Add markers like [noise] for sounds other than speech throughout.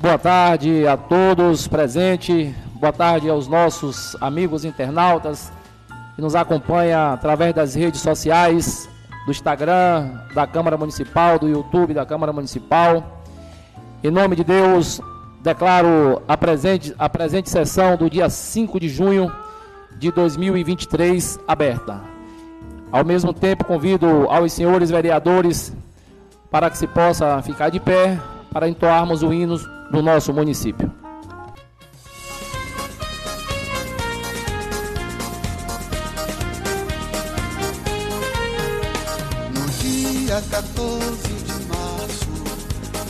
Boa tarde a todos presentes. Boa tarde aos nossos amigos internautas que nos acompanham através das redes sociais, do Instagram da Câmara Municipal, do YouTube da Câmara Municipal. Em nome de Deus, declaro a presente, a presente sessão do dia 5 de junho de 2023 aberta. Ao mesmo tempo, convido aos senhores vereadores para que se possa ficar de pé para entoarmos o hino do nosso município. No dia 14 de março,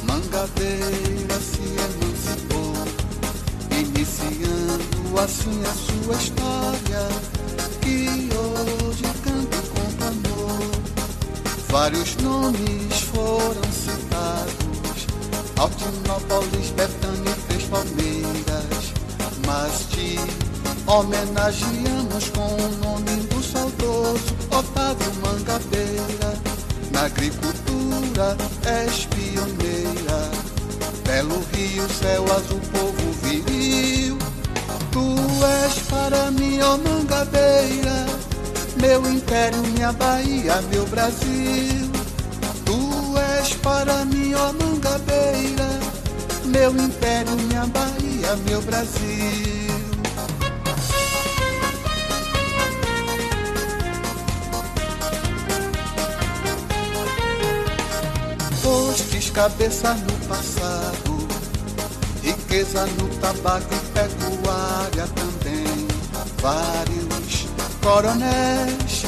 Mangabeira se emancipou, iniciando assim a sua história, que hoje canto com amor. Vários nomes foram citados, Altinópolis, Palmeiras, mas te homenageamos com o nome do saudoso Otávio Mangabeira. Na agricultura és pioneira, belo rio, céu azul, povo viril. Tu és para mim, ó Mangabeira, meu império, minha Bahia, meu Brasil. Tu és para mim, ó Mangabeira, meu império, minha Bahia, meu Brasil. Postes cabeça no passado, riqueza no tabaco e pecuária também. Vários coronéis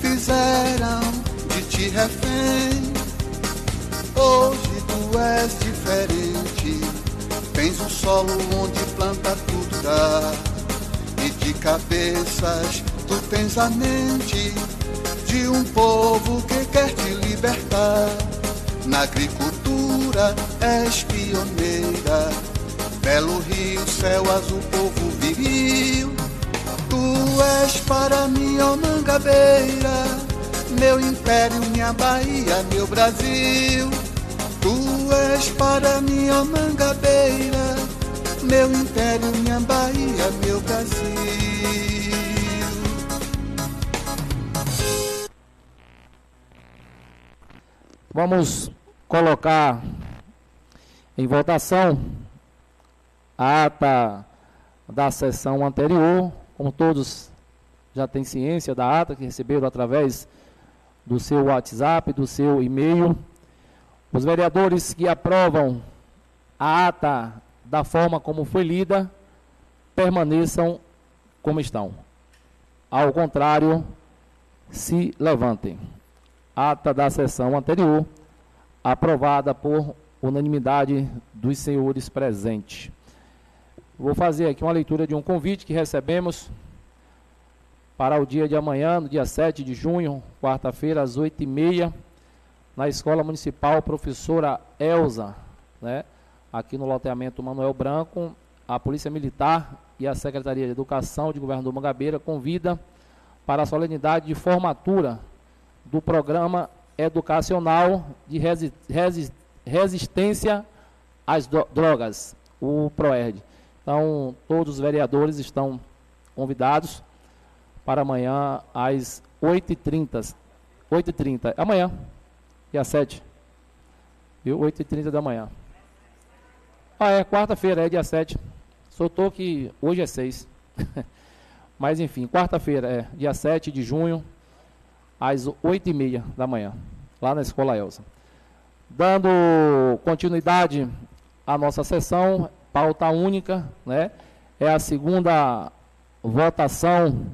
fizeram de ti refém. Hoje és diferente, tens um solo onde planta tudo dá. E de cabeças tu tens a mente de um povo que quer te libertar. Na agricultura és pioneira, belo rio, céu azul, povo viril. Tu és para mim, ó Mangabeira, meu império, minha Bahia, meu Brasil. Tu és para ó Mangabeira, meu império, minha Bahia, meu Brasil. Vamos colocar em votação a ata da sessão anterior, como todos já têm ciência da ata que receberam através do seu WhatsApp, do seu e-mail. Os vereadores que aprovam a ata da forma como foi lida, permaneçam como estão. Ao contrário, se levantem. Ata da sessão anterior, aprovada por unanimidade dos senhores presentes. Vou fazer aqui uma leitura de um convite que recebemos para o dia de amanhã, no dia 7 de junho, quarta-feira, às 8h30, na Escola Municipal Professora Elza, né? aqui no loteamento Manuel Branco, a Polícia Militar e a Secretaria de Educação de Governador Mangabeira convida para a solenidade de formatura do Programa Educacional de Resi Resi Resistência às Drogas, o PROERD. Então, todos os vereadores estão convidados para amanhã às 8h30. 8h30. Amanhã, dia 7. Viu? 8h30 da manhã. Ah, é quarta-feira, é dia 7. Soltou que hoje é 6. [laughs] Mas enfim, quarta-feira, é dia 7 de junho, às 8h30 da manhã, lá na Escola Elsa. Dando continuidade à nossa sessão, pauta única, né? É a segunda votação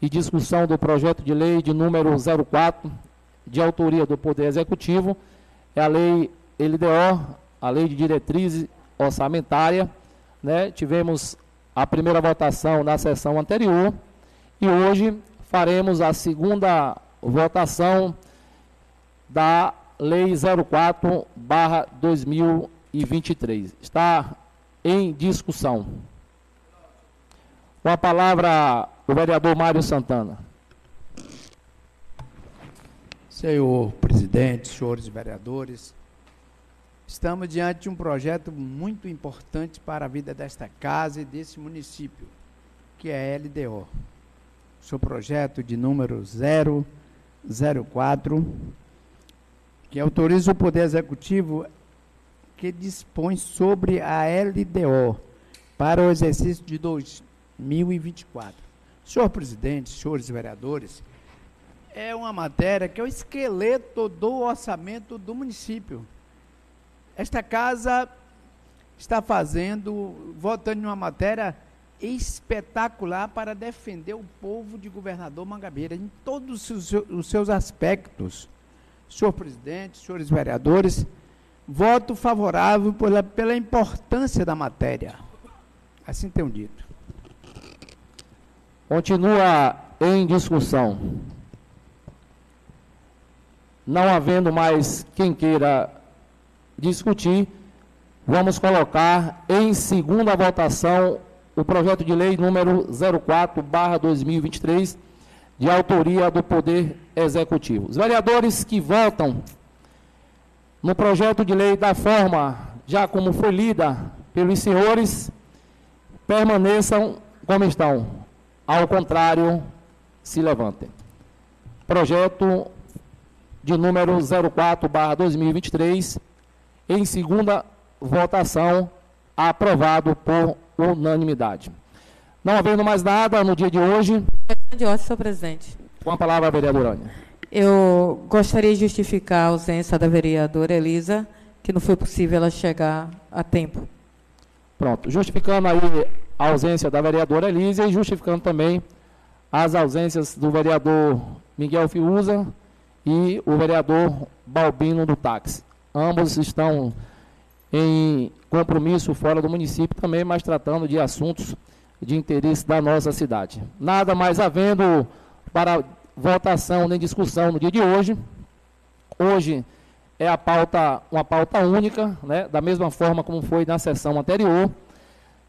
e discussão do projeto de lei de número 04, de autoria do Poder Executivo, é a lei LDO, a lei de diretrizes orçamentária, né? Tivemos a primeira votação na sessão anterior e hoje faremos a segunda votação da Lei 04 barra 2023. Está em discussão. Com a palavra o vereador Mário Santana. Senhor presidente, senhores vereadores, Estamos diante de um projeto muito importante para a vida desta casa e desse município, que é a LDO. Seu projeto de número 004, que autoriza o Poder Executivo que dispõe sobre a LDO para o exercício de 2024. Senhor presidente, senhores vereadores, é uma matéria que é o esqueleto do orçamento do município. Esta casa está fazendo, votando em uma matéria espetacular para defender o povo de governador Mangabeira em todos os seus aspectos. Senhor presidente, senhores vereadores, voto favorável pela, pela importância da matéria. Assim tenho dito. Continua em discussão. Não havendo mais quem queira discutir, vamos colocar em segunda votação o projeto de lei número 04/2023, de autoria do Poder Executivo. Os vereadores que votam no projeto de lei da forma já como foi lida pelos senhores, permaneçam como estão. Ao contrário, se levantem. Projeto de número 04/2023 em segunda votação aprovado por unanimidade. Não havendo mais nada no dia de hoje. De ordem, senhor presidente. Com a palavra, a vereadora Ânia. Eu gostaria de justificar a ausência da vereadora Elisa, que não foi possível ela chegar a tempo. Pronto. Justificando aí a ausência da vereadora Elisa e justificando também as ausências do vereador Miguel Fiuza e o vereador Balbino do táxi. Ambos estão em compromisso fora do município também, mas tratando de assuntos de interesse da nossa cidade. Nada mais havendo para votação nem discussão no dia de hoje. Hoje é a pauta, uma pauta única, né, da mesma forma como foi na sessão anterior.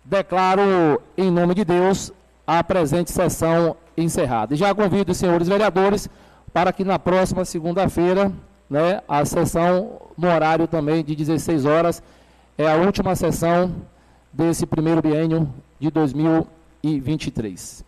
Declaro, em nome de Deus, a presente sessão encerrada. E já convido os senhores vereadores para que na próxima segunda-feira né, a sessão no horário também de 16 horas. É a última sessão desse primeiro biênio de 2023.